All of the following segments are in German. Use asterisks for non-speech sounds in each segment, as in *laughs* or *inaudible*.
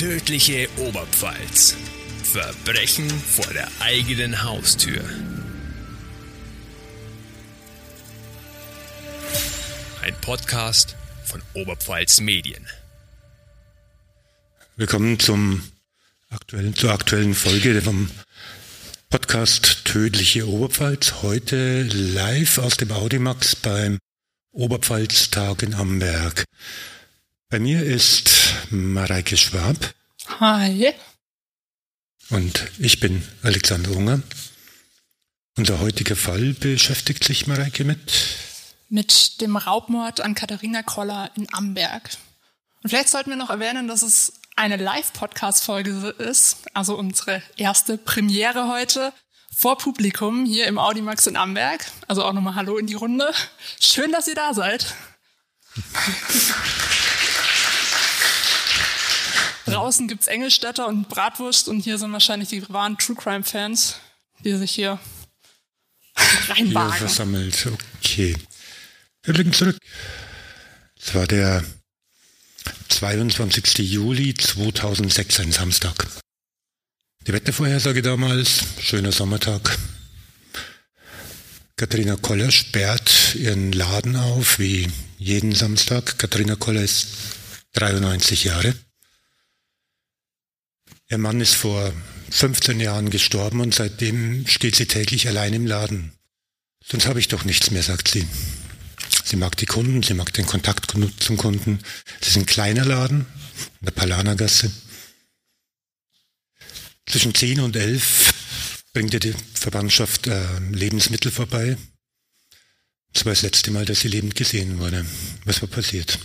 tödliche Oberpfalz. Verbrechen vor der eigenen Haustür. Ein Podcast von Oberpfalz Medien. Willkommen zum aktuellen, zur aktuellen Folge vom Podcast Tödliche Oberpfalz. Heute live aus dem Audimax beim Oberpfalztag in Amberg. Bei mir ist Mareike Schwab. Hi. Und ich bin Alexander Unger. Unser heutiger Fall beschäftigt sich Mareike mit? Mit dem Raubmord an Katharina Koller in Amberg. Und vielleicht sollten wir noch erwähnen, dass es eine Live-Podcast-Folge ist, also unsere erste Premiere heute vor Publikum hier im Audimax in Amberg. Also auch nochmal Hallo in die Runde. Schön, dass ihr da seid. *laughs* Draußen gibt's Engelstädter und Bratwurst und hier sind wahrscheinlich die wahren True Crime Fans, die sich hier *laughs* reinwagen. Hier versammelt, okay. Wir blicken zurück. Es war der 22. Juli 2006, ein Samstag. Die Wettervorhersage damals, schöner Sommertag. Katharina Koller sperrt ihren Laden auf, wie jeden Samstag. Katharina Koller ist 93 Jahre. Ihr Mann ist vor 15 Jahren gestorben und seitdem steht sie täglich allein im Laden. Sonst habe ich doch nichts mehr, sagt sie. Sie mag die Kunden, sie mag den Kontakt zum Kunden. Es ist ein kleiner Laden in der Palanergasse. Zwischen 10 und 11 bringt ihr die Verwandtschaft äh, Lebensmittel vorbei. Das war das letzte Mal, dass sie lebend gesehen wurde. Was war passiert?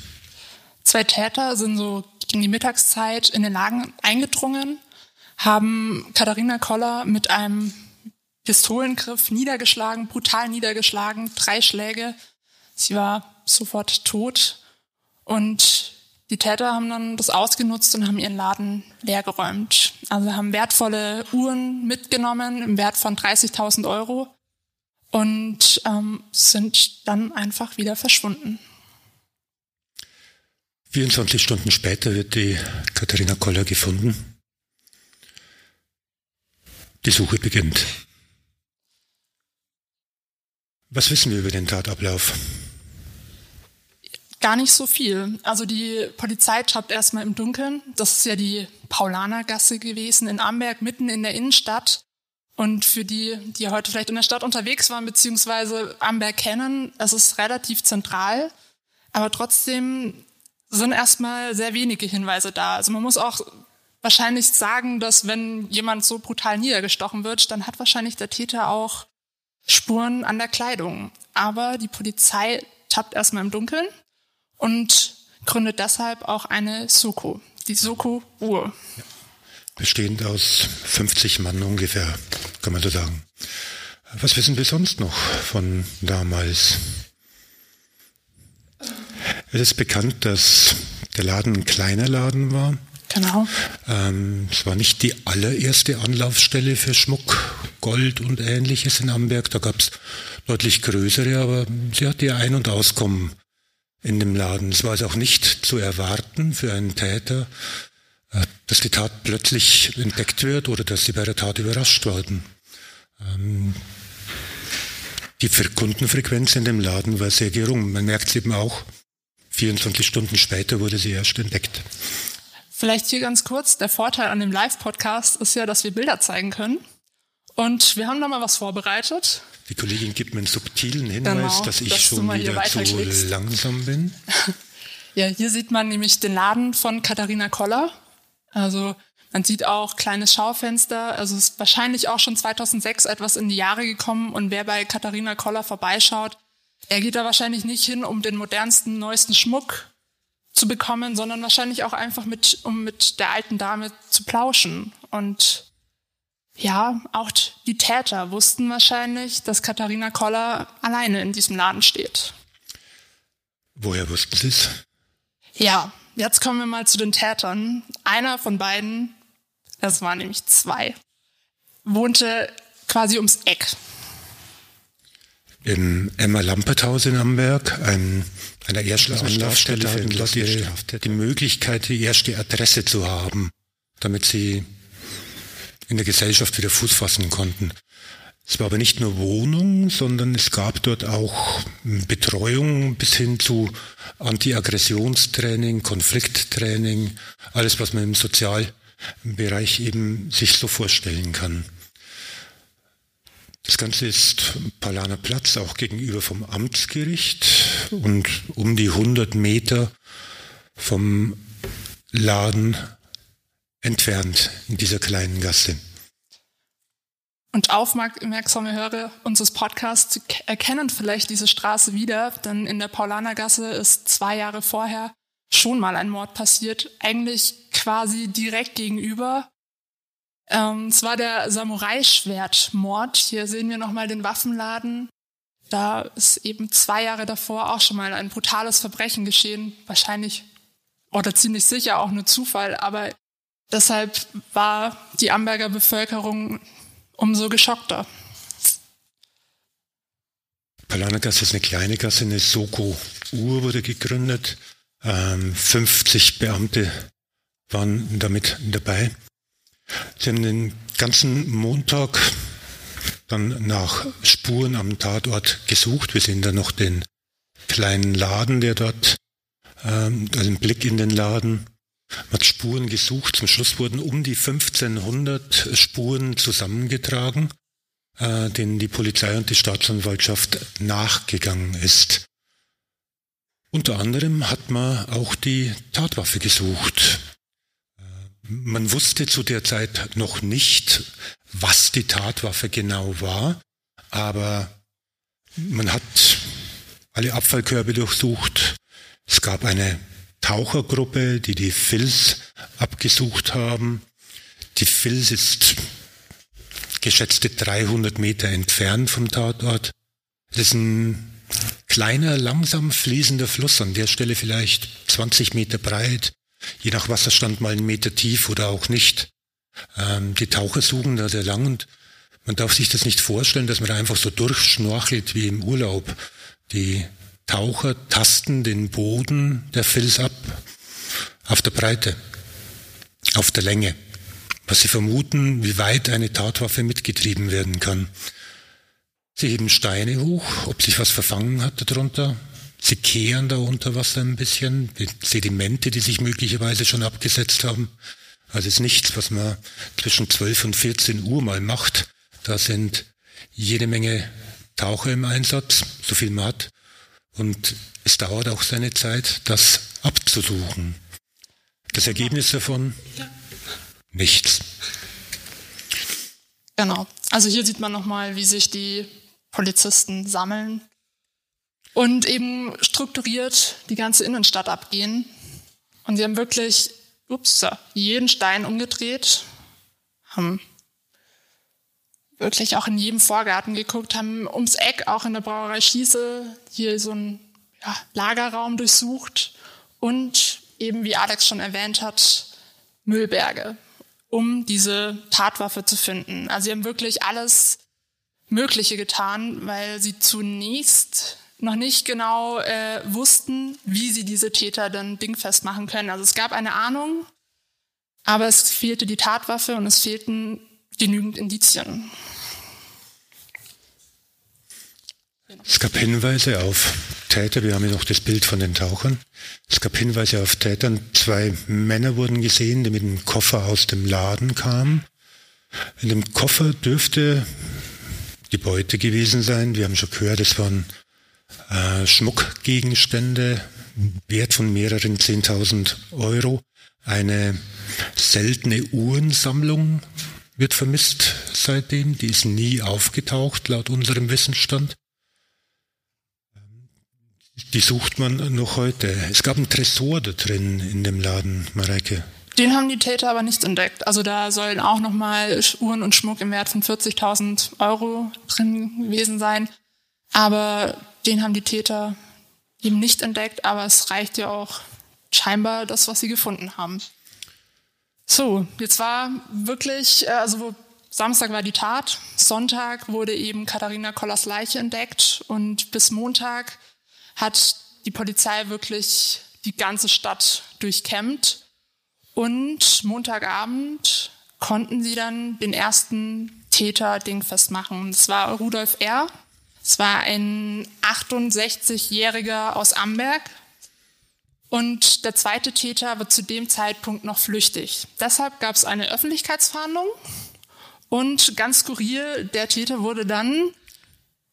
Zwei Täter sind so gegen die Mittagszeit in den Lagen eingedrungen, haben Katharina Koller mit einem Pistolengriff niedergeschlagen, brutal niedergeschlagen, drei Schläge. Sie war sofort tot und die Täter haben dann das ausgenutzt und haben ihren Laden leergeräumt. Also haben wertvolle Uhren mitgenommen im Wert von 30.000 Euro und ähm, sind dann einfach wieder verschwunden. 24 Stunden später wird die Katharina Koller gefunden. Die Suche beginnt. Was wissen wir über den Tatablauf? Gar nicht so viel. Also die Polizei tappt erstmal im Dunkeln. Das ist ja die Paulanergasse gewesen in Amberg, mitten in der Innenstadt. Und für die, die heute vielleicht in der Stadt unterwegs waren, beziehungsweise Amberg kennen, es ist relativ zentral. Aber trotzdem sind erstmal sehr wenige Hinweise da. Also man muss auch wahrscheinlich sagen, dass wenn jemand so brutal niedergestochen wird, dann hat wahrscheinlich der Täter auch Spuren an der Kleidung. Aber die Polizei tappt erstmal im Dunkeln und gründet deshalb auch eine Soko, die Soko-Uhr. Bestehend aus 50 Mann ungefähr, kann man so sagen. Was wissen wir sonst noch von damals? Es ist bekannt, dass der Laden ein kleiner Laden war. Genau. Ähm, es war nicht die allererste Anlaufstelle für Schmuck, Gold und ähnliches in Amberg. Da gab es deutlich größere, aber sie hatte ihr Ein- und Auskommen in dem Laden. Es war also auch nicht zu erwarten für einen Täter, äh, dass die Tat plötzlich entdeckt wird oder dass sie bei der Tat überrascht werden. Ähm, die Kundenfrequenz in dem Laden war sehr gering. Man merkt es eben auch. 24 Stunden später wurde sie erst entdeckt. Vielleicht hier ganz kurz. Der Vorteil an dem Live-Podcast ist ja, dass wir Bilder zeigen können. Und wir haben da mal was vorbereitet. Die Kollegin gibt mir einen subtilen Hinweis, genau, dass ich dass schon wieder zu langsam bin. *laughs* ja, hier sieht man nämlich den Laden von Katharina Koller. Also man sieht auch kleines Schaufenster. Also es ist wahrscheinlich auch schon 2006 etwas in die Jahre gekommen. Und wer bei Katharina Koller vorbeischaut, er geht da wahrscheinlich nicht hin, um den modernsten, neuesten Schmuck zu bekommen, sondern wahrscheinlich auch einfach mit, um mit der alten Dame zu plauschen. Und ja, auch die Täter wussten wahrscheinlich, dass Katharina Koller alleine in diesem Laden steht. Woher wussten Sie es? Ja, jetzt kommen wir mal zu den Tätern. Einer von beiden, das waren nämlich zwei, wohnte quasi ums Eck. Im Emma-Lampert-Haus in Amberg, ein, einer ersten Anlaufstelle für Leute, die Möglichkeit, die erste Adresse zu haben damit sie in der Gesellschaft wieder Fuß fassen konnten. Es war aber nicht nur Wohnung, sondern es gab dort auch Betreuung bis hin zu Anti-Aggressionstraining, Konflikttraining, alles, was man im Sozialbereich eben sich so vorstellen kann. Das Ganze ist Palaner Platz, auch gegenüber vom Amtsgericht und um die 100 Meter vom Laden entfernt in dieser kleinen Gasse. Und aufmerksame Hörer unseres Podcasts erkennen vielleicht diese Straße wieder, denn in der Paulanergasse ist zwei Jahre vorher schon mal ein Mord passiert, eigentlich quasi direkt gegenüber. Ähm, es war der Samurai-Schwert-Mord. Hier sehen wir nochmal den Waffenladen. Da ist eben zwei Jahre davor auch schon mal ein brutales Verbrechen geschehen. Wahrscheinlich oder ziemlich sicher auch nur Zufall, aber deshalb war die Amberger Bevölkerung umso geschockter. Palanagasse ist eine kleine Gasse, eine Soko-Uhr wurde gegründet. Ähm, 50 Beamte waren damit dabei. Sie haben den ganzen Montag dann nach Spuren am Tatort gesucht. Wir sehen da noch den kleinen Laden, der dort, ähm, also einen Blick in den Laden. Man hat Spuren gesucht. Zum Schluss wurden um die 1500 Spuren zusammengetragen, äh, denen die Polizei und die Staatsanwaltschaft nachgegangen ist. Unter anderem hat man auch die Tatwaffe gesucht. Man wusste zu der Zeit noch nicht, was die Tatwaffe genau war, aber man hat alle Abfallkörbe durchsucht. Es gab eine Tauchergruppe, die die Fils abgesucht haben. Die Fils ist geschätzte 300 Meter entfernt vom Tatort. Das ist ein kleiner, langsam fließender Fluss, an der Stelle vielleicht 20 Meter breit, je nach Wasserstand mal einen Meter tief oder auch nicht. Ähm, die Taucher suchen da sehr lang und man darf sich das nicht vorstellen, dass man da einfach so durchschnorchelt wie im Urlaub. Die Taucher tasten den Boden der Fels ab, auf der Breite, auf der Länge, was sie vermuten, wie weit eine Tatwaffe mitgetrieben werden kann. Sie heben Steine hoch, ob sich was verfangen hat darunter. Sie kehren da unter Wasser ein bisschen, die Sedimente, die sich möglicherweise schon abgesetzt haben. Also ist nichts, was man zwischen 12 und 14 Uhr mal macht. Da sind jede Menge Taucher im Einsatz, so viel man hat. Und es dauert auch seine Zeit, das abzusuchen. Das Ergebnis davon? Nichts. Genau. Also hier sieht man nochmal, wie sich die Polizisten sammeln und eben strukturiert die ganze Innenstadt abgehen. Und sie haben wirklich, ups, jeden Stein umgedreht, haben wirklich auch in jedem Vorgarten geguckt, haben ums Eck auch in der Brauerei Schieße hier so einen ja, Lagerraum durchsucht und eben, wie Alex schon erwähnt hat, Müllberge, um diese Tatwaffe zu finden. Also sie haben wirklich alles Mögliche getan, weil sie zunächst noch nicht genau äh, wussten, wie sie diese Täter dann dingfest machen können. Also es gab eine Ahnung, aber es fehlte die Tatwaffe und es fehlten genügend Indizien. Es gab Hinweise auf Täter, wir haben ja noch das Bild von den Tauchern. Es gab Hinweise auf Tätern. Zwei Männer wurden gesehen, die mit einem Koffer aus dem Laden kamen. In dem Koffer dürfte die Beute gewesen sein. Wir haben schon gehört, es waren äh, Schmuckgegenstände, Wert von mehreren 10.000 Euro. Eine seltene Uhrensammlung wird vermisst seitdem. Die ist nie aufgetaucht, laut unserem Wissensstand. Die sucht man noch heute. Es gab einen Tresor da drin in dem Laden, Mareike. Den haben die Täter aber nicht entdeckt. Also da sollen auch nochmal Uhren und Schmuck im Wert von 40.000 Euro drin gewesen sein. Aber den haben die Täter eben nicht entdeckt. Aber es reicht ja auch scheinbar das, was sie gefunden haben. So, jetzt war wirklich, äh, also Samstag war die Tat, Sonntag wurde eben Katharina Kollers Leiche entdeckt und bis Montag hat die Polizei wirklich die ganze Stadt durchkämmt. Und Montagabend konnten sie dann den ersten Täter dingfest machen. Das war Rudolf R. Es war ein 68-Jähriger aus Amberg. Und der zweite Täter war zu dem Zeitpunkt noch flüchtig. Deshalb gab es eine Öffentlichkeitsfahndung. Und ganz skurril, der Täter wurde dann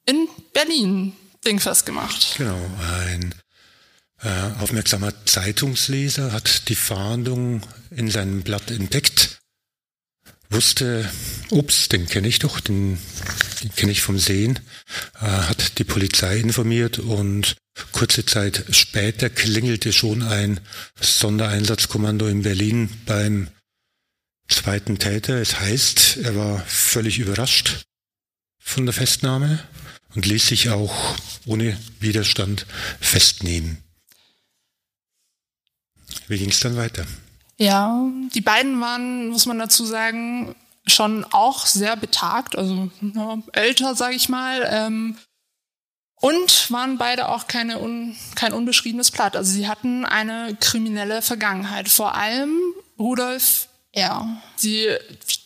in Berlin dingfest gemacht. Genau, ein äh, aufmerksamer Zeitungsleser hat die Fahndung in seinem Blatt entdeckt wusste, ups, den kenne ich doch, den, den kenne ich vom Sehen, äh, hat die Polizei informiert und kurze Zeit später klingelte schon ein Sondereinsatzkommando in Berlin beim zweiten Täter. Es heißt, er war völlig überrascht von der Festnahme und ließ sich auch ohne Widerstand festnehmen. Wie ging es dann weiter? Ja, die beiden waren, muss man dazu sagen, schon auch sehr betagt, also ja, älter, sage ich mal. Ähm, und waren beide auch keine un, kein unbeschriebenes Blatt. Also sie hatten eine kriminelle Vergangenheit. Vor allem Rudolf R. Sie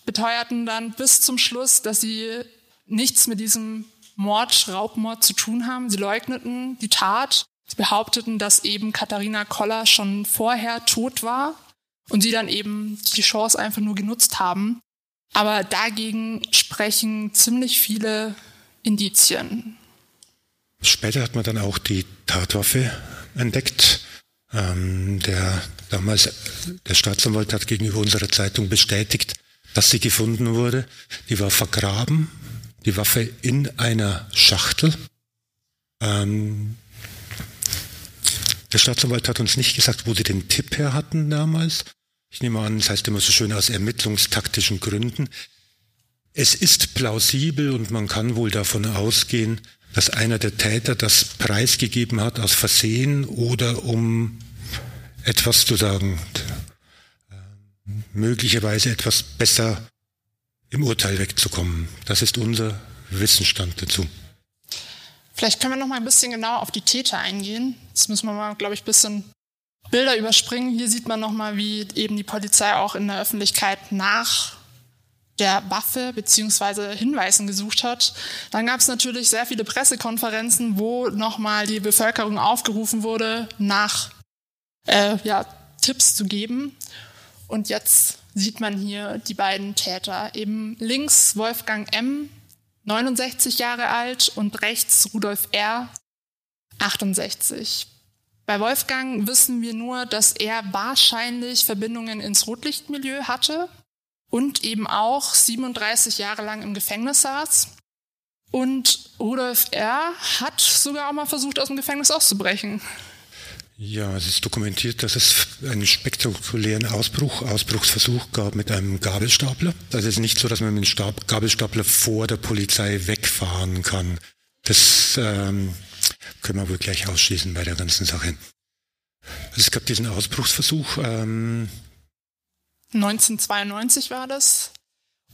beteuerten dann bis zum Schluss, dass sie nichts mit diesem Mord, Raubmord zu tun haben. Sie leugneten die Tat. Sie behaupteten, dass eben Katharina Koller schon vorher tot war und sie dann eben die Chance einfach nur genutzt haben. Aber dagegen sprechen ziemlich viele Indizien. Später hat man dann auch die Tatwaffe entdeckt. Ähm, der damals der Staatsanwalt hat gegenüber unserer Zeitung bestätigt, dass sie gefunden wurde. Die war vergraben, die Waffe in einer Schachtel. Ähm, der Staatsanwalt hat uns nicht gesagt, wo sie den Tipp her hatten damals. Ich nehme an, das heißt immer so schön aus ermittlungstaktischen Gründen. Es ist plausibel und man kann wohl davon ausgehen, dass einer der Täter das preisgegeben hat aus Versehen oder um etwas zu sagen, möglicherweise etwas besser im Urteil wegzukommen. Das ist unser Wissensstand dazu. Vielleicht können wir noch mal ein bisschen genauer auf die Täter eingehen. Das müssen wir mal, glaube ich, ein bisschen Bilder überspringen. Hier sieht man nochmal, wie eben die Polizei auch in der Öffentlichkeit nach der Waffe beziehungsweise Hinweisen gesucht hat. Dann gab es natürlich sehr viele Pressekonferenzen, wo nochmal die Bevölkerung aufgerufen wurde, nach äh, ja, Tipps zu geben. Und jetzt sieht man hier die beiden Täter. Eben links Wolfgang M., 69 Jahre alt, und rechts Rudolf R., 68. Bei Wolfgang wissen wir nur, dass er wahrscheinlich Verbindungen ins Rotlichtmilieu hatte und eben auch 37 Jahre lang im Gefängnis saß. Und Rudolf R. hat sogar auch mal versucht, aus dem Gefängnis auszubrechen. Ja, es ist dokumentiert, dass es einen spektakulären Ausbruch, Ausbruchsversuch gab mit einem Gabelstapler. Also es ist nicht so, dass man mit dem Gabelstapler vor der Polizei wegfahren kann. Das ähm, können wir wohl gleich ausschließen bei der ganzen Sache. Es gab diesen Ausbruchsversuch. Ähm 1992 war das.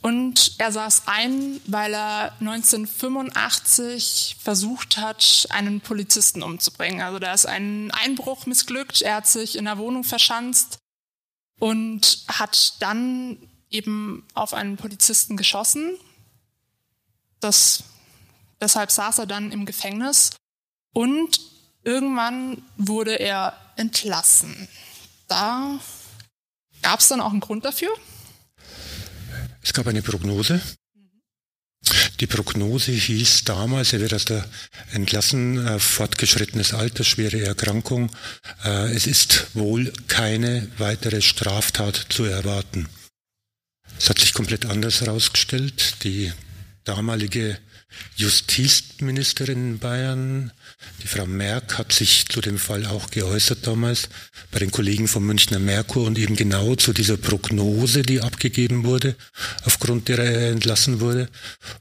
Und er saß ein, weil er 1985 versucht hat, einen Polizisten umzubringen. Also da ist ein Einbruch missglückt. Er hat sich in der Wohnung verschanzt und hat dann eben auf einen Polizisten geschossen. Das, deshalb saß er dann im Gefängnis. Und irgendwann wurde er entlassen. Da gab es dann auch einen Grund dafür? Es gab eine Prognose. Die Prognose hieß damals, er wird aus der entlassen, äh, fortgeschrittenes Alter, schwere Erkrankung. Äh, es ist wohl keine weitere Straftat zu erwarten. Es hat sich komplett anders herausgestellt. Die damalige Justizministerin in Bayern, die Frau Merck, hat sich zu dem Fall auch geäußert damals bei den Kollegen vom Münchner Merkur und eben genau zu dieser Prognose, die abgegeben wurde, aufgrund derer er entlassen wurde.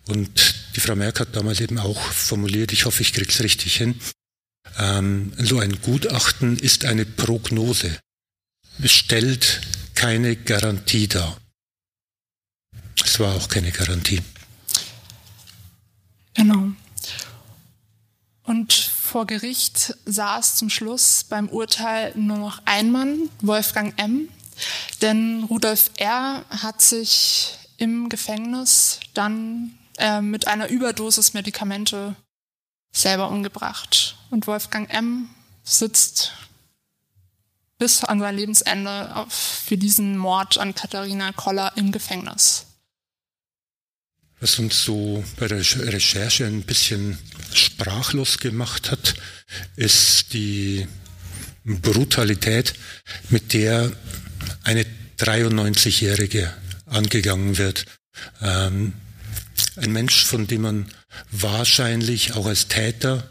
Und die Frau Merck hat damals eben auch formuliert, ich hoffe, ich krieg's richtig hin, ähm, so ein Gutachten ist eine Prognose. Es stellt keine Garantie dar. Es war auch keine Garantie. Genau. Und vor Gericht saß zum Schluss beim Urteil nur noch ein Mann, Wolfgang M. Denn Rudolf R. hat sich im Gefängnis dann äh, mit einer Überdosis Medikamente selber umgebracht. Und Wolfgang M. sitzt bis an sein Lebensende für diesen Mord an Katharina Koller im Gefängnis. Was uns so bei der Recherche ein bisschen sprachlos gemacht hat, ist die Brutalität, mit der eine 93-Jährige angegangen wird. Ähm, ein Mensch, von dem man wahrscheinlich auch als Täter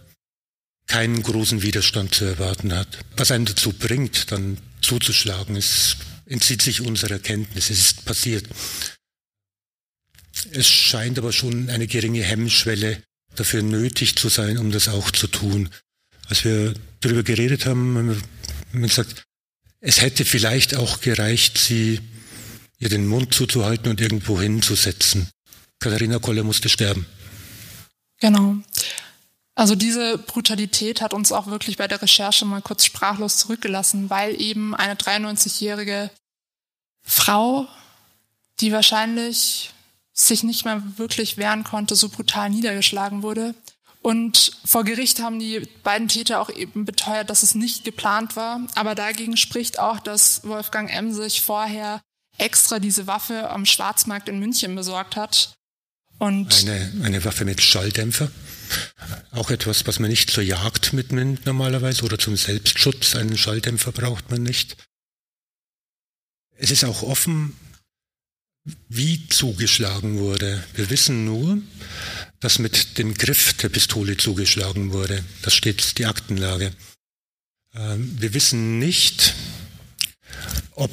keinen großen Widerstand zu erwarten hat. Was einen dazu bringt, dann zuzuschlagen, ist, entzieht sich unserer Kenntnis. Es ist passiert. Es scheint aber schon eine geringe Hemmschwelle dafür nötig zu sein, um das auch zu tun. Als wir darüber geredet haben, haben wir gesagt, es hätte vielleicht auch gereicht, sie ihr den Mund zuzuhalten und irgendwo hinzusetzen. Katharina Koller musste sterben. Genau. Also diese Brutalität hat uns auch wirklich bei der Recherche mal kurz sprachlos zurückgelassen, weil eben eine 93-jährige Frau, die wahrscheinlich sich nicht mehr wirklich wehren konnte, so brutal niedergeschlagen wurde. Und vor Gericht haben die beiden Täter auch eben beteuert, dass es nicht geplant war. Aber dagegen spricht auch, dass Wolfgang M. sich vorher extra diese Waffe am Schwarzmarkt in München besorgt hat. Und eine, eine Waffe mit Schalldämpfer. Auch etwas, was man nicht zur Jagd mitnimmt normalerweise oder zum Selbstschutz. Einen Schalldämpfer braucht man nicht. Es ist auch offen, wie zugeschlagen wurde. Wir wissen nur, dass mit dem Griff der Pistole zugeschlagen wurde. Das steht die Aktenlage. Ähm, wir wissen nicht, ob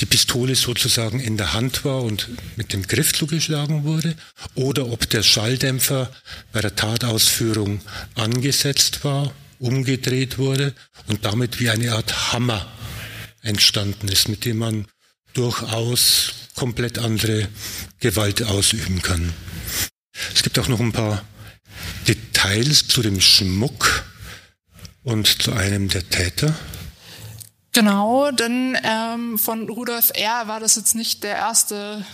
die Pistole sozusagen in der Hand war und mit dem Griff zugeschlagen wurde, oder ob der Schalldämpfer bei der Tatausführung angesetzt war, umgedreht wurde und damit wie eine Art Hammer entstanden ist, mit dem man durchaus komplett andere Gewalt ausüben kann. Es gibt auch noch ein paar Details zu dem Schmuck und zu einem der Täter. Genau, denn ähm, von Rudolf R. war das jetzt nicht der erste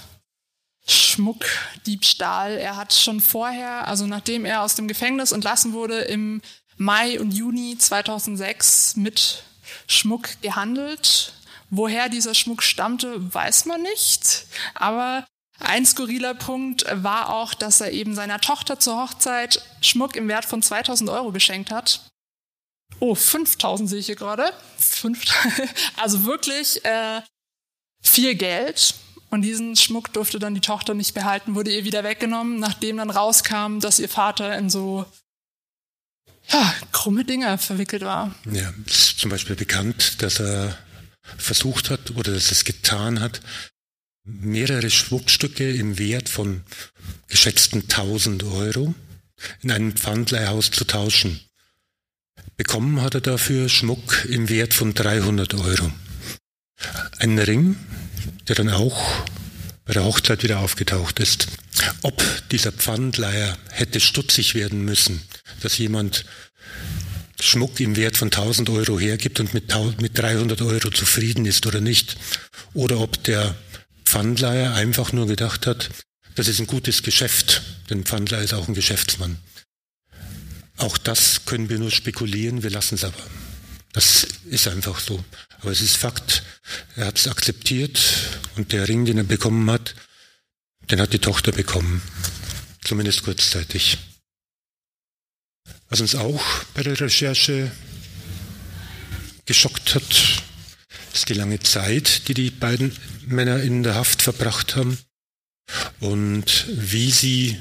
Schmuckdiebstahl. Er hat schon vorher, also nachdem er aus dem Gefängnis entlassen wurde, im Mai und Juni 2006 mit Schmuck gehandelt. Woher dieser Schmuck stammte, weiß man nicht. Aber ein skurriler Punkt war auch, dass er eben seiner Tochter zur Hochzeit Schmuck im Wert von 2000 Euro geschenkt hat. Oh, 5000 sehe ich hier gerade. *laughs* Also wirklich äh, viel Geld. Und diesen Schmuck durfte dann die Tochter nicht behalten, wurde ihr wieder weggenommen, nachdem dann rauskam, dass ihr Vater in so ja, krumme Dinge verwickelt war. Ja, es ist zum Beispiel bekannt, dass er versucht hat oder dass es getan hat, mehrere Schmuckstücke im Wert von geschätzten 1000 Euro in einem Pfandleihhaus zu tauschen. Bekommen hat er dafür Schmuck im Wert von 300 Euro. Ein Ring, der dann auch bei der Hochzeit wieder aufgetaucht ist. Ob dieser Pfandleiher hätte stutzig werden müssen, dass jemand Schmuck im Wert von 1000 Euro hergibt und mit, 300 Euro zufrieden ist oder nicht. Oder ob der Pfandleiher einfach nur gedacht hat, das ist ein gutes Geschäft, denn Pfandleiher ist auch ein Geschäftsmann. Auch das können wir nur spekulieren, wir lassen es aber. Das ist einfach so. Aber es ist Fakt, er hat es akzeptiert und der Ring, den er bekommen hat, den hat die Tochter bekommen. Zumindest kurzzeitig. Was uns auch bei der Recherche geschockt hat, ist die lange Zeit, die die beiden Männer in der Haft verbracht haben und wie sie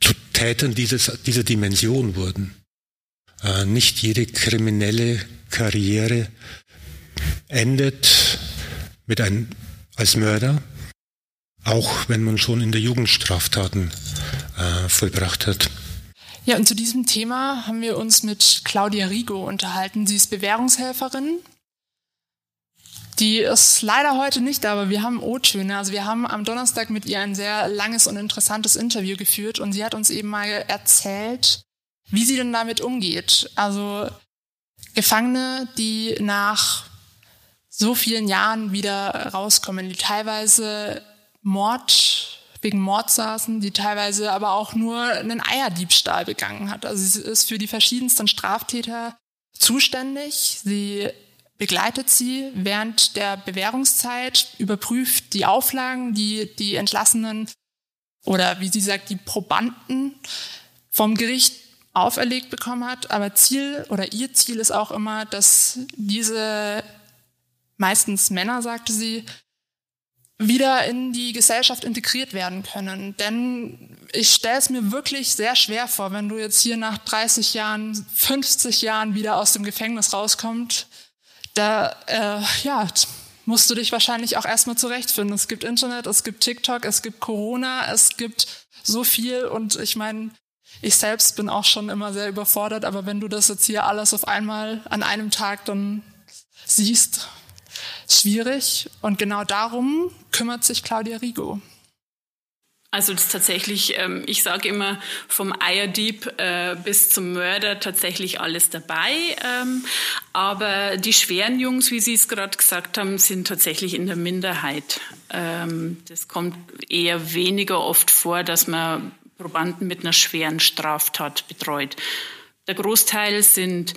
zu Tätern dieses, dieser Dimension wurden. Äh, nicht jede kriminelle Karriere endet mit einem, als Mörder, auch wenn man schon in der Jugendstraftaten äh, vollbracht hat. Ja, und zu diesem Thema haben wir uns mit Claudia Rigo unterhalten. Sie ist Bewährungshelferin. Die ist leider heute nicht da, aber wir haben O-Töne. Also wir haben am Donnerstag mit ihr ein sehr langes und interessantes Interview geführt und sie hat uns eben mal erzählt, wie sie denn damit umgeht. Also Gefangene, die nach so vielen Jahren wieder rauskommen, die teilweise Mord, wegen Mord saßen, die teilweise aber auch nur einen Eierdiebstahl begangen hat. Also sie ist für die verschiedensten Straftäter zuständig. Sie begleitet sie während der Bewährungszeit, überprüft die Auflagen, die die Entlassenen oder wie sie sagt, die Probanden vom Gericht auferlegt bekommen hat. Aber Ziel oder ihr Ziel ist auch immer, dass diese meistens Männer, sagte sie, wieder in die Gesellschaft integriert werden können. Denn ich stelle es mir wirklich sehr schwer vor, wenn du jetzt hier nach 30 Jahren, 50 Jahren wieder aus dem Gefängnis rauskommst, da äh, ja, musst du dich wahrscheinlich auch erstmal zurechtfinden. Es gibt Internet, es gibt TikTok, es gibt Corona, es gibt so viel und ich meine, ich selbst bin auch schon immer sehr überfordert, aber wenn du das jetzt hier alles auf einmal an einem Tag dann siehst, schwierig. Und genau darum kümmert sich Claudia Rigo. Also das ist tatsächlich, ähm, ich sage immer, vom Eierdieb äh, bis zum Mörder tatsächlich alles dabei. Ähm, aber die schweren Jungs, wie Sie es gerade gesagt haben, sind tatsächlich in der Minderheit. Ähm, das kommt eher weniger oft vor, dass man Probanden mit einer schweren Straftat betreut. Der Großteil sind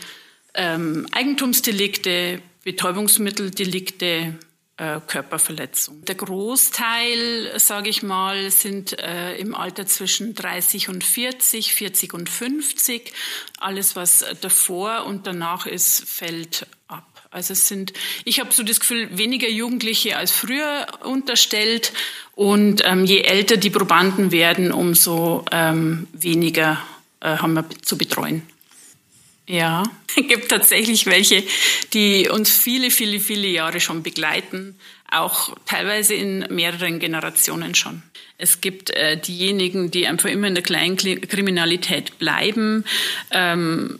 Eigentumsdelikte, Betäubungsmitteldelikte, äh, Körperverletzung. Der Großteil, sage ich mal, sind äh, im Alter zwischen 30 und 40, 40 und 50. Alles, was davor und danach ist, fällt ab. Also es sind, ich habe so das Gefühl, weniger Jugendliche als früher unterstellt und ähm, je älter die Probanden werden, umso ähm, weniger äh, haben wir zu betreuen. Ja, es *laughs* gibt tatsächlich welche, die uns viele, viele, viele Jahre schon begleiten, auch teilweise in mehreren Generationen schon. Es gibt äh, diejenigen, die einfach immer in der Kleinkriminalität bleiben. Ähm,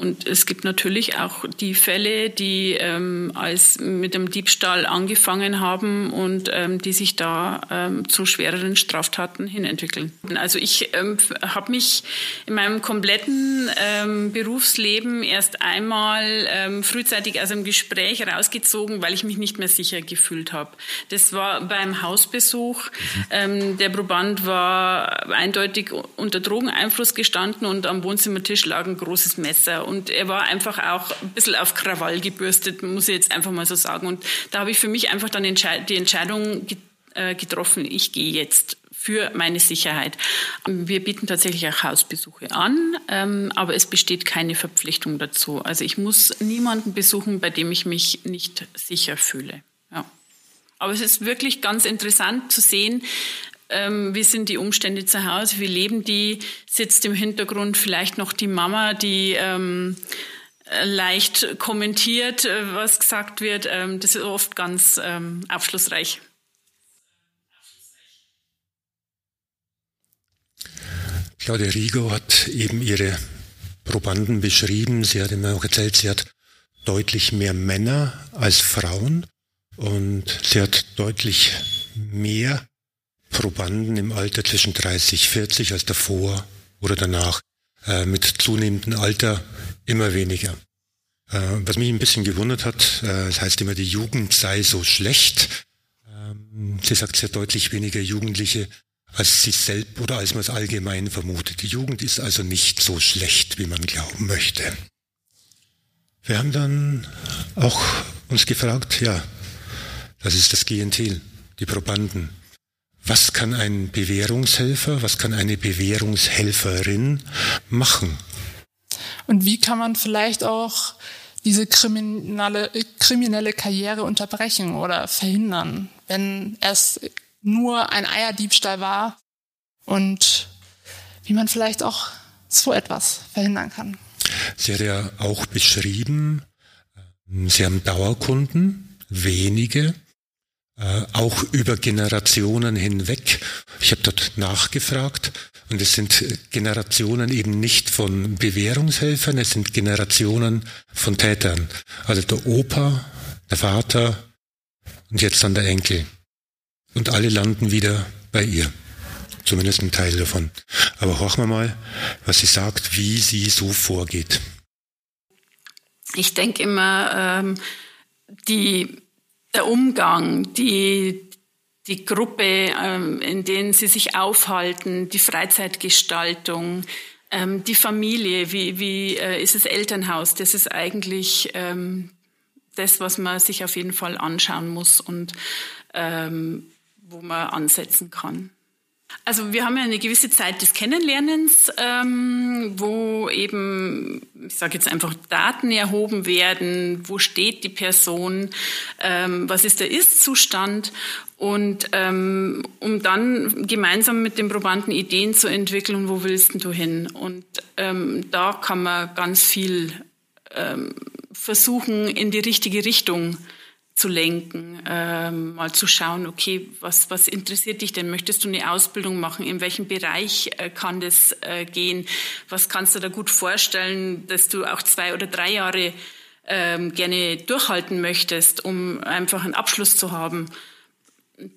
und es gibt natürlich auch die Fälle, die ähm, als mit dem Diebstahl angefangen haben und ähm, die sich da ähm, zu schwereren Straftaten hinentwickeln. Also ich ähm, habe mich in meinem kompletten ähm, Berufsleben erst einmal ähm, frühzeitig aus einem Gespräch rausgezogen, weil ich mich nicht mehr sicher gefühlt habe. Das war beim Hausbesuch. Ähm, der Proband war eindeutig unter Drogeneinfluss gestanden und am Wohnzimmertisch lag ein großes Messer und er war einfach auch ein bisschen auf Krawall gebürstet, muss ich jetzt einfach mal so sagen. Und da habe ich für mich einfach dann die Entscheidung äh, getroffen, ich gehe jetzt für meine Sicherheit. Wir bieten tatsächlich auch Hausbesuche an, ähm, aber es besteht keine Verpflichtung dazu. Also ich muss niemanden besuchen, bei dem ich mich nicht sicher fühle. Ja. Aber es ist wirklich ganz interessant zu sehen, ähm, wie sind die Umstände zu Hause, wie leben die, sitzt im Hintergrund vielleicht noch die Mama, die ähm, leicht kommentiert, äh, was gesagt wird. Ähm, das ist oft ganz ähm, aufschlussreich. Claudia Rigo hat eben ihre Probanden beschrieben. Sie hat immer auch erzählt, sie hat deutlich mehr Männer als Frauen und sie hat deutlich mehr Probanden im Alter zwischen 30, 40 als davor oder danach. Äh, mit zunehmendem Alter immer weniger. Äh, was mich ein bisschen gewundert hat, äh, das heißt immer, die Jugend sei so schlecht. Ähm, sie sagt sehr deutlich weniger Jugendliche als sie selbst oder als man es allgemein vermutet. Die Jugend ist also nicht so schlecht, wie man glauben möchte. Wir haben dann auch uns gefragt, ja, das ist das Klientel, die Probanden. Was kann ein Bewährungshelfer, was kann eine Bewährungshelferin machen? Und wie kann man vielleicht auch diese kriminelle, kriminelle Karriere unterbrechen oder verhindern, wenn es nur ein Eierdiebstahl war und wie man vielleicht auch so etwas verhindern kann. Sie hat ja auch beschrieben, Sie haben Dauerkunden, wenige, äh, auch über Generationen hinweg. Ich habe dort nachgefragt und es sind Generationen eben nicht von Bewährungshelfern, es sind Generationen von Tätern. Also der Opa, der Vater und jetzt dann der Enkel. Und alle landen wieder bei ihr. Zumindest ein Teil davon. Aber horchen wir mal, was sie sagt, wie sie so vorgeht. ich denke immer, ähm, die, der Umgang, die, die Gruppe, ähm, in denen sie sich aufhalten, die Freizeitgestaltung, ähm, die Familie, wie, wie äh, ist das Elternhaus, das ist eigentlich ähm, das, was man sich auf jeden Fall anschauen muss und wo man ansetzen kann. Also wir haben ja eine gewisse Zeit des Kennenlernens, ähm, wo eben, ich sage jetzt einfach, Daten erhoben werden, wo steht die Person, ähm, was ist der Ist-Zustand und ähm, um dann gemeinsam mit dem Probanden Ideen zu entwickeln, wo willst du hin? Und ähm, da kann man ganz viel ähm, versuchen, in die richtige Richtung zu lenken, ähm, mal zu schauen, okay, was, was interessiert dich denn? Möchtest du eine Ausbildung machen? In welchem Bereich äh, kann das äh, gehen? Was kannst du da gut vorstellen, dass du auch zwei oder drei Jahre ähm, gerne durchhalten möchtest, um einfach einen Abschluss zu haben?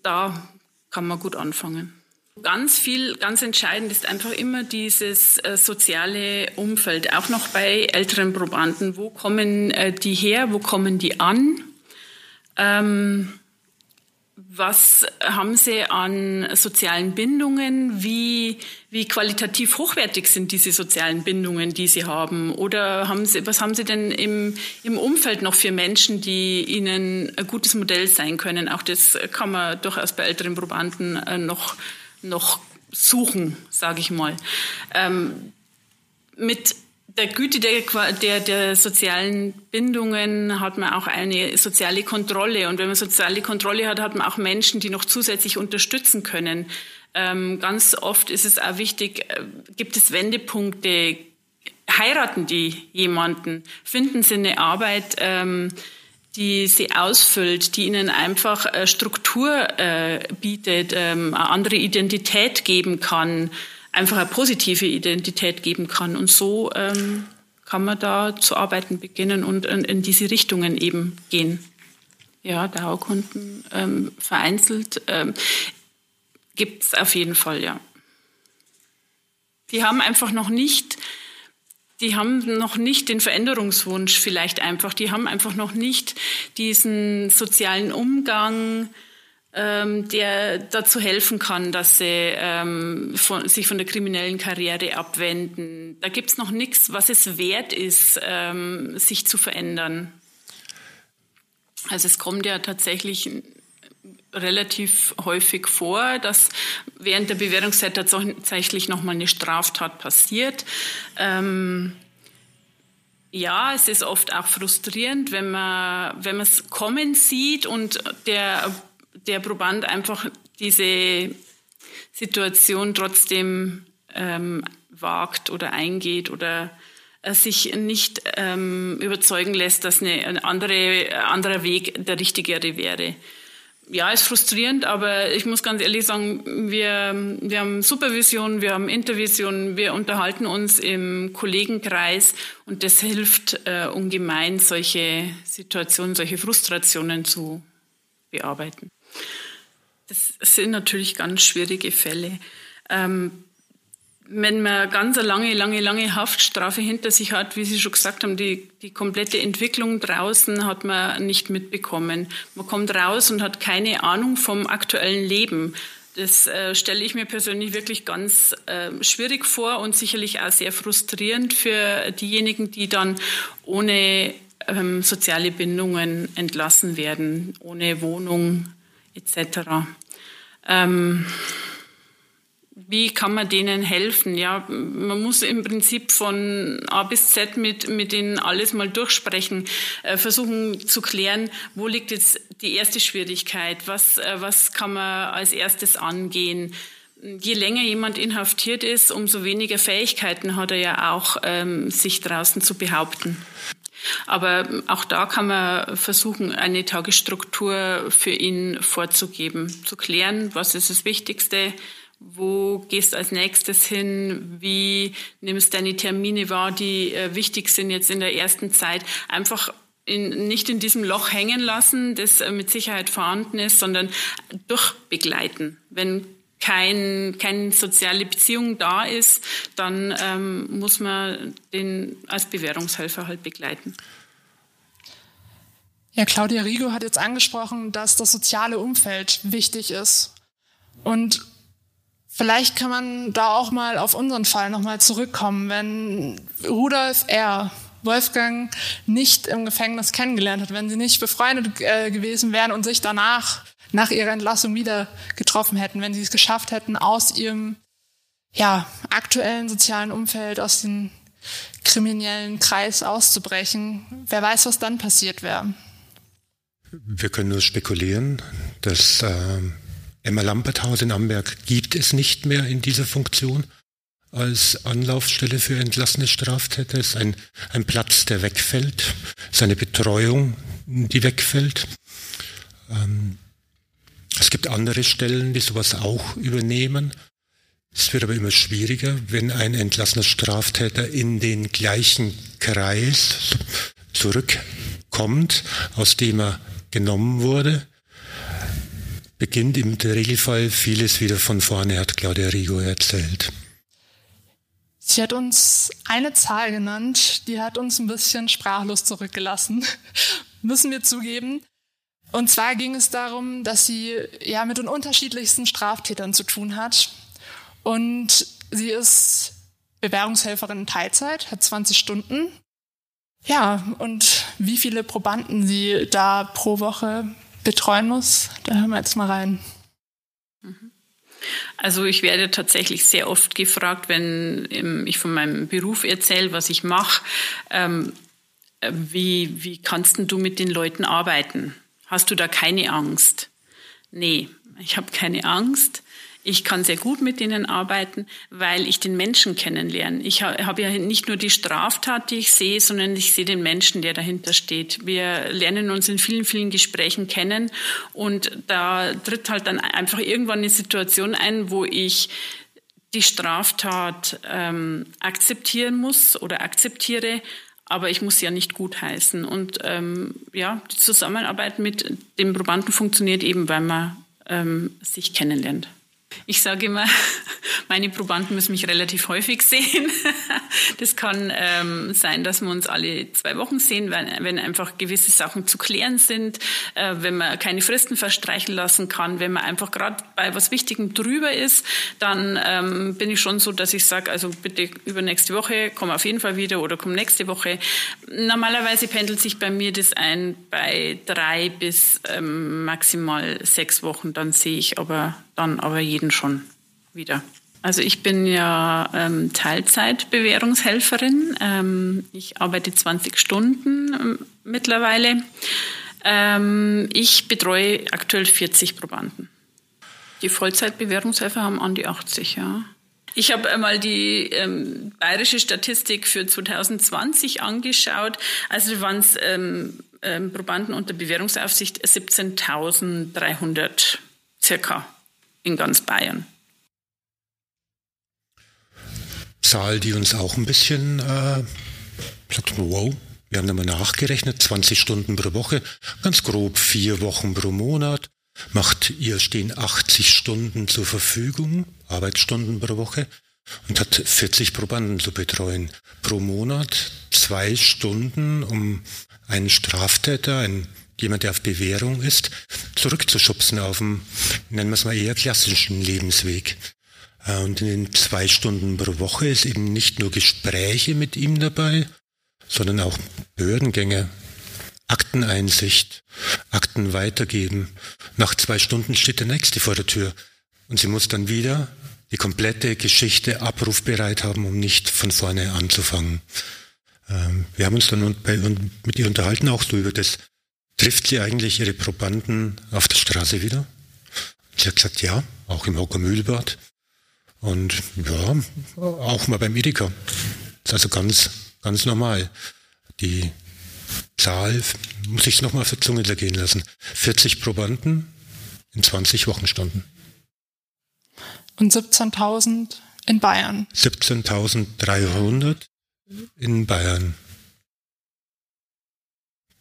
Da kann man gut anfangen. Ganz viel, ganz entscheidend ist einfach immer dieses äh, soziale Umfeld, auch noch bei älteren Probanden. Wo kommen äh, die her? Wo kommen die an? Ähm, was haben Sie an sozialen Bindungen? Wie, wie qualitativ hochwertig sind diese sozialen Bindungen, die Sie haben? Oder haben Sie, was haben Sie denn im, im Umfeld noch für Menschen, die Ihnen ein gutes Modell sein können? Auch das kann man durchaus bei älteren Probanden äh, noch, noch suchen, sage ich mal. Ähm, mit der Güte der, der, der sozialen Bindungen hat man auch eine soziale Kontrolle. Und wenn man soziale Kontrolle hat, hat man auch Menschen, die noch zusätzlich unterstützen können. Ähm, ganz oft ist es auch wichtig, äh, gibt es Wendepunkte, heiraten die jemanden, finden sie eine Arbeit, ähm, die sie ausfüllt, die ihnen einfach äh, Struktur äh, bietet, ähm, eine andere Identität geben kann einfach eine positive Identität geben kann. Und so ähm, kann man da zu arbeiten beginnen und in, in diese Richtungen eben gehen. Ja, Dauerkunden ähm, vereinzelt ähm, gibt es auf jeden Fall, ja. Die haben einfach noch nicht, die haben noch nicht den Veränderungswunsch vielleicht einfach, die haben einfach noch nicht diesen sozialen Umgang, ähm, der dazu helfen kann, dass sie ähm, von, sich von der kriminellen Karriere abwenden. Da gibt's noch nichts, was es wert ist, ähm, sich zu verändern. Also es kommt ja tatsächlich relativ häufig vor, dass während der Bewährungszeit tatsächlich nochmal eine Straftat passiert. Ähm, ja, es ist oft auch frustrierend, wenn man wenn man es kommen sieht und der der Proband einfach diese Situation trotzdem ähm, wagt oder eingeht oder äh, sich nicht ähm, überzeugen lässt, dass eine, ein andere, anderer Weg der richtigere wäre. Ja, ist frustrierend, aber ich muss ganz ehrlich sagen, wir, wir haben Supervision, wir haben Intervision, wir unterhalten uns im Kollegenkreis und das hilft äh, ungemein, solche Situationen, solche Frustrationen zu bearbeiten. Das sind natürlich ganz schwierige Fälle. Ähm, wenn man ganz eine lange, lange, lange Haftstrafe hinter sich hat, wie Sie schon gesagt haben, die, die komplette Entwicklung draußen hat man nicht mitbekommen. Man kommt raus und hat keine Ahnung vom aktuellen Leben. Das äh, stelle ich mir persönlich wirklich ganz äh, schwierig vor und sicherlich auch sehr frustrierend für diejenigen, die dann ohne ähm, soziale Bindungen entlassen werden, ohne Wohnung, etc. Ähm, wie kann man denen helfen? Ja, man muss im Prinzip von A bis Z mit, mit denen alles mal durchsprechen, äh, versuchen zu klären, wo liegt jetzt die erste Schwierigkeit? Was, äh, was kann man als erstes angehen? Je länger jemand inhaftiert ist, umso weniger Fähigkeiten hat er ja auch, ähm, sich draußen zu behaupten. Aber auch da kann man versuchen, eine Tagesstruktur für ihn vorzugeben, zu klären, was ist das Wichtigste, wo gehst du als nächstes hin, wie nimmst du deine Termine wahr, die äh, wichtig sind jetzt in der ersten Zeit. Einfach in, nicht in diesem Loch hängen lassen, das äh, mit Sicherheit vorhanden ist, sondern durchbegleiten. Wenn kein, keine soziale Beziehung da ist, dann ähm, muss man den als Bewährungshelfer halt begleiten. Ja, Claudia Rigo hat jetzt angesprochen, dass das soziale Umfeld wichtig ist. Und vielleicht kann man da auch mal auf unseren Fall nochmal zurückkommen, wenn Rudolf R. Wolfgang nicht im Gefängnis kennengelernt hat, wenn sie nicht befreundet äh, gewesen wären und sich danach, nach ihrer Entlassung wieder getroffen hätten, wenn sie es geschafft hätten, aus ihrem ja, aktuellen sozialen Umfeld, aus dem kriminellen Kreis auszubrechen, wer weiß, was dann passiert wäre. Wir können nur spekulieren. Das äh, Emma Lambert Haus in Amberg gibt es nicht mehr in dieser Funktion als Anlaufstelle für entlassene Straftäter. Es ist ein, ein Platz, der wegfällt. Es ist eine Betreuung, die wegfällt. Ähm, es gibt andere Stellen, die sowas auch übernehmen. Es wird aber immer schwieriger, wenn ein entlassener Straftäter in den gleichen Kreis zurückkommt, aus dem er genommen wurde, beginnt im Regelfall vieles wieder von vorne, hat Claudia Rigo erzählt. Sie hat uns eine Zahl genannt, die hat uns ein bisschen sprachlos zurückgelassen, *laughs* müssen wir zugeben. Und zwar ging es darum, dass sie ja mit den unterschiedlichsten Straftätern zu tun hat. Und sie ist Bewährungshelferin in Teilzeit, hat 20 Stunden ja, und wie viele Probanden sie da pro Woche betreuen muss, da hören wir jetzt mal rein. Also ich werde tatsächlich sehr oft gefragt, wenn ich von meinem Beruf erzähle, was ich mache, ähm, wie, wie kannst du mit den Leuten arbeiten? Hast du da keine Angst? Nee, ich habe keine Angst. Ich kann sehr gut mit denen arbeiten, weil ich den Menschen kennenlerne. Ich habe ja nicht nur die Straftat, die ich sehe, sondern ich sehe den Menschen, der dahinter steht. Wir lernen uns in vielen, vielen Gesprächen kennen und da tritt halt dann einfach irgendwann eine Situation ein, wo ich die Straftat ähm, akzeptieren muss oder akzeptiere, aber ich muss ja nicht gutheißen. Und ähm, ja, die Zusammenarbeit mit dem Probanden funktioniert eben, weil man ähm, sich kennenlernt. Ich sage immer, *laughs* meine Probanden müssen mich relativ häufig *laughs* sehen. Das kann ähm, sein, dass wir uns alle zwei Wochen sehen, wenn, wenn einfach gewisse Sachen zu klären sind, äh, wenn man keine Fristen verstreichen lassen kann, wenn man einfach gerade bei was Wichtigem drüber ist, dann ähm, bin ich schon so, dass ich sage, also bitte übernächste Woche, komm auf jeden Fall wieder oder komm nächste Woche. Normalerweise pendelt sich bei mir das ein bei drei bis ähm, maximal sechs Wochen. Dann sehe ich aber dann aber jeden schon wieder. Also ich bin ja ähm, Teilzeitbewährungshelferin. Ähm, ich arbeite 20 Stunden ähm, mittlerweile. Ähm, ich betreue aktuell 40 Probanden. Die Vollzeitbewährungshelfer haben an die 80, ja. Ich habe einmal die ähm, bayerische Statistik für 2020 angeschaut. Also waren es ähm, ähm, Probanden unter Bewährungsaufsicht 17.300 circa in ganz Bayern. Zahl, die uns auch ein bisschen äh, sagt, wow, wir haben nochmal nachgerechnet, 20 Stunden pro Woche, ganz grob vier Wochen pro Monat. Macht ihr stehen 80 Stunden zur Verfügung, Arbeitsstunden pro Woche und hat 40 Probanden zu betreuen. Pro Monat zwei Stunden, um einen Straftäter, einen jemand, der auf Bewährung ist, zurückzuschubsen auf dem, nennen wir es mal eher klassischen Lebensweg. Äh, und in den zwei Stunden pro Woche ist eben nicht nur Gespräche mit ihm dabei, sondern auch Behördengänge, Akteneinsicht, Akten weitergeben. Nach zwei Stunden steht der Nächste vor der Tür und sie muss dann wieder die komplette Geschichte abrufbereit haben, um nicht von vorne anzufangen. Ähm, wir haben uns dann mit ihr unterhalten, auch so über das Trifft sie eigentlich ihre Probanden auf der Straße wieder? Sie hat gesagt, ja, auch im Hockermühlbad. Und ja, auch mal beim Edeka. Das ist also ganz, ganz normal. Die Zahl muss ich noch mal für Zunge zergehen lassen. 40 Probanden in 20 Wochenstunden. Und 17.000 in Bayern. 17.300 in Bayern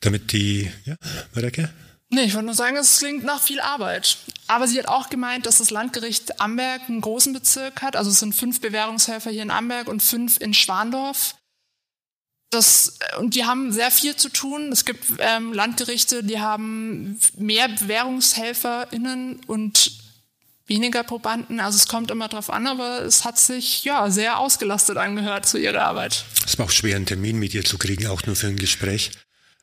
damit die, ja, Mareke? Nee, ich wollte nur sagen, es klingt nach viel Arbeit. Aber sie hat auch gemeint, dass das Landgericht Amberg einen großen Bezirk hat. Also es sind fünf Bewährungshelfer hier in Amberg und fünf in Schwandorf. das, und die haben sehr viel zu tun. Es gibt ähm, Landgerichte, die haben mehr BewährungshelferInnen und weniger Probanden. Also es kommt immer drauf an, aber es hat sich ja sehr ausgelastet angehört zu ihrer Arbeit. Es war auch schwer, einen Termin mit ihr zu kriegen, auch nur für ein Gespräch.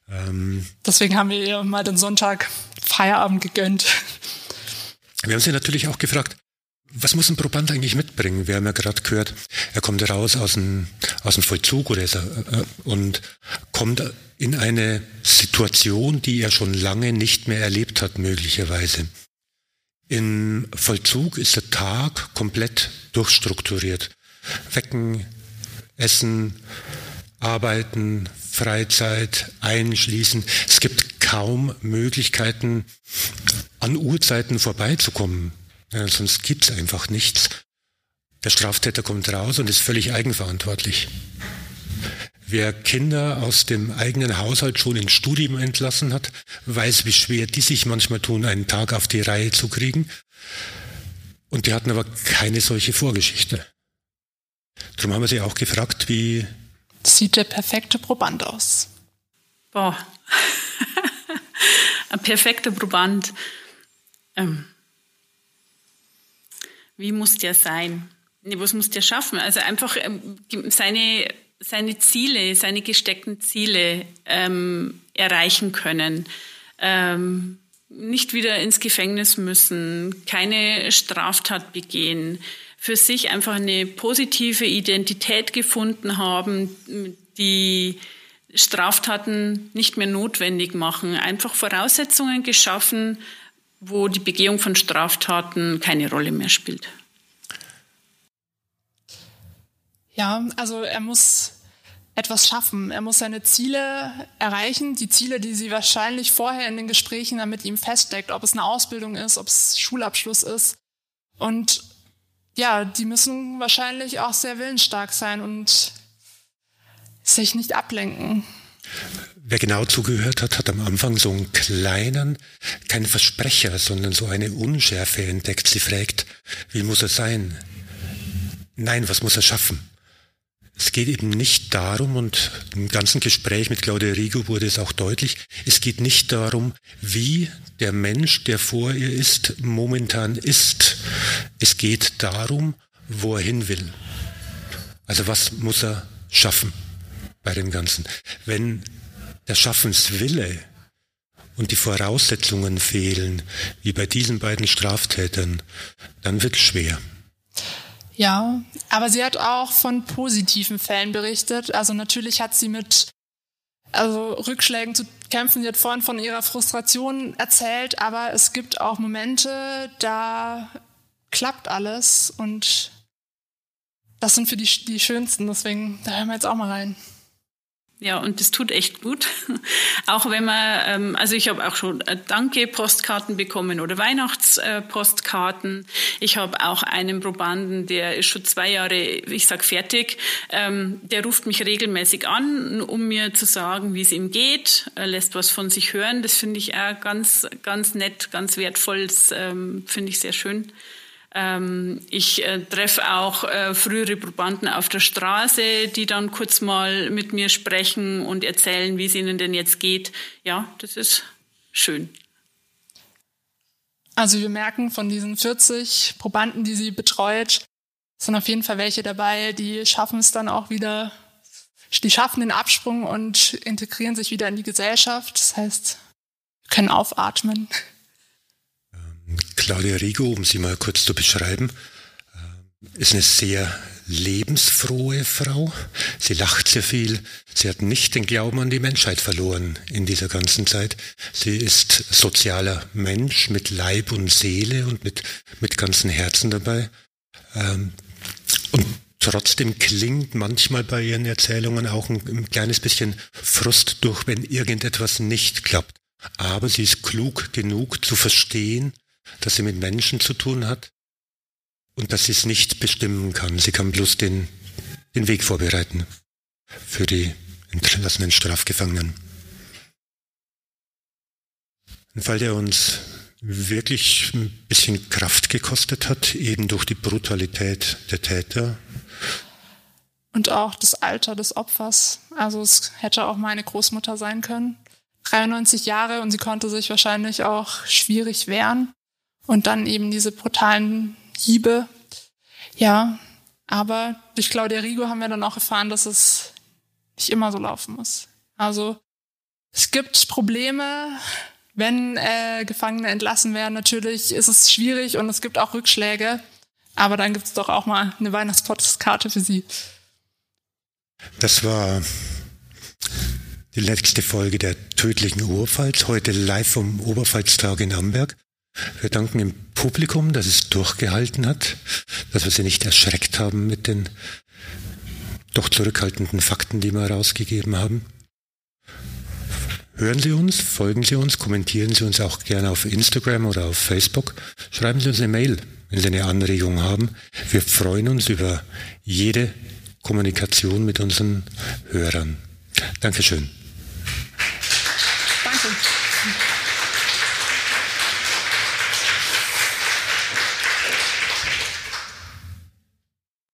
Ähm Deswegen haben wir ihr mal den Sonntag Feierabend gegönnt. Wir haben sie natürlich auch gefragt, was muss ein Proband eigentlich mitbringen? Wir haben ja gerade gehört, er kommt raus aus dem, aus dem Vollzug oder er, äh, und kommt in eine Situation, die er schon lange nicht mehr erlebt hat, möglicherweise. Im Vollzug ist der Tag komplett durchstrukturiert. Wecken, Essen, Arbeiten, Freizeit, Einschließen. Es gibt kaum Möglichkeiten, an Uhrzeiten vorbeizukommen. Ja, sonst gibt's einfach nichts. Der Straftäter kommt raus und ist völlig eigenverantwortlich. Wer Kinder aus dem eigenen Haushalt schon ins Studium entlassen hat, weiß, wie schwer die sich manchmal tun, einen Tag auf die Reihe zu kriegen. Und die hatten aber keine solche Vorgeschichte. Darum haben wir sie auch gefragt, wie sieht der perfekte Proband aus? Boah, *laughs* ein perfekter Proband. Ähm wie muss der sein? Nee, was muss der schaffen? Also einfach ähm, seine, seine Ziele, seine gesteckten Ziele ähm, erreichen können. Ähm, nicht wieder ins Gefängnis müssen, keine Straftat begehen, für sich einfach eine positive Identität gefunden haben, die Straftaten nicht mehr notwendig machen, einfach Voraussetzungen geschaffen, wo die Begehung von Straftaten keine Rolle mehr spielt. Ja, also er muss etwas schaffen. Er muss seine Ziele erreichen, die Ziele, die sie wahrscheinlich vorher in den Gesprächen dann mit ihm feststeckt, ob es eine Ausbildung ist, ob es Schulabschluss ist. Und ja, die müssen wahrscheinlich auch sehr willensstark sein und sich nicht ablenken. Wer genau zugehört hat, hat am Anfang so einen kleinen, keinen Versprecher, sondern so eine Unschärfe entdeckt. Sie fragt, wie muss er sein? Nein, was muss er schaffen? Es geht eben nicht darum, und im ganzen Gespräch mit Claudia Rigo wurde es auch deutlich, es geht nicht darum, wie der Mensch, der vor ihr ist, momentan ist. Es geht darum, wo er hin will. Also was muss er schaffen? bei dem Ganzen. Wenn der Schaffenswille und die Voraussetzungen fehlen, wie bei diesen beiden Straftätern, dann wird es schwer. Ja, aber sie hat auch von positiven Fällen berichtet. Also natürlich hat sie mit also Rückschlägen zu kämpfen. Sie hat vorhin von ihrer Frustration erzählt, aber es gibt auch Momente, da klappt alles und das sind für die die schönsten. Deswegen, da hören wir jetzt auch mal rein. Ja, und das tut echt gut. *laughs* auch wenn man, ähm, also ich habe auch schon äh, Danke-Postkarten bekommen oder Weihnachtspostkarten. Ich habe auch einen Probanden, der ist schon zwei Jahre, ich sag fertig, ähm, der ruft mich regelmäßig an, um mir zu sagen, wie es ihm geht, lässt was von sich hören. Das finde ich auch ganz, ganz nett, ganz wertvoll, das ähm, finde ich sehr schön. Ähm, ich äh, treffe auch äh, frühere Probanden auf der Straße, die dann kurz mal mit mir sprechen und erzählen, wie es ihnen denn jetzt geht. Ja, das ist schön. Also wir merken von diesen 40 Probanden, die sie betreut, sind auf jeden Fall welche dabei, die schaffen es dann auch wieder, die schaffen den Absprung und integrieren sich wieder in die Gesellschaft. Das heißt, können aufatmen. Claudia Rigo, um sie mal kurz zu beschreiben, äh, ist eine sehr lebensfrohe Frau. Sie lacht sehr viel. Sie hat nicht den Glauben an die Menschheit verloren in dieser ganzen Zeit. Sie ist sozialer Mensch mit Leib und Seele und mit, mit ganzem Herzen dabei. Ähm, und trotzdem klingt manchmal bei ihren Erzählungen auch ein, ein kleines bisschen Frust durch, wenn irgendetwas nicht klappt. Aber sie ist klug genug zu verstehen, dass sie mit Menschen zu tun hat und dass sie es nicht bestimmen kann. Sie kann bloß den, den Weg vorbereiten für die entlassenen Strafgefangenen. Ein Fall, der uns wirklich ein bisschen Kraft gekostet hat, eben durch die Brutalität der Täter. und auch das Alter des Opfers. Also es hätte auch meine Großmutter sein können. 93 Jahre und sie konnte sich wahrscheinlich auch schwierig wehren. Und dann eben diese brutalen Hiebe. Ja, aber durch Claudia Rigo haben wir dann auch erfahren, dass es nicht immer so laufen muss. Also es gibt Probleme, wenn äh, Gefangene entlassen werden. Natürlich ist es schwierig und es gibt auch Rückschläge. Aber dann gibt es doch auch mal eine Weihnachtspostkarte für Sie. Das war die letzte Folge der tödlichen Oberpfalz, heute live vom Oberpfalztag in Amberg. Wir danken dem Publikum, dass es durchgehalten hat, dass wir sie nicht erschreckt haben mit den doch zurückhaltenden Fakten, die wir herausgegeben haben. Hören Sie uns, folgen Sie uns, kommentieren Sie uns auch gerne auf Instagram oder auf Facebook. Schreiben Sie uns eine Mail, wenn Sie eine Anregung haben. Wir freuen uns über jede Kommunikation mit unseren Hörern. Dankeschön.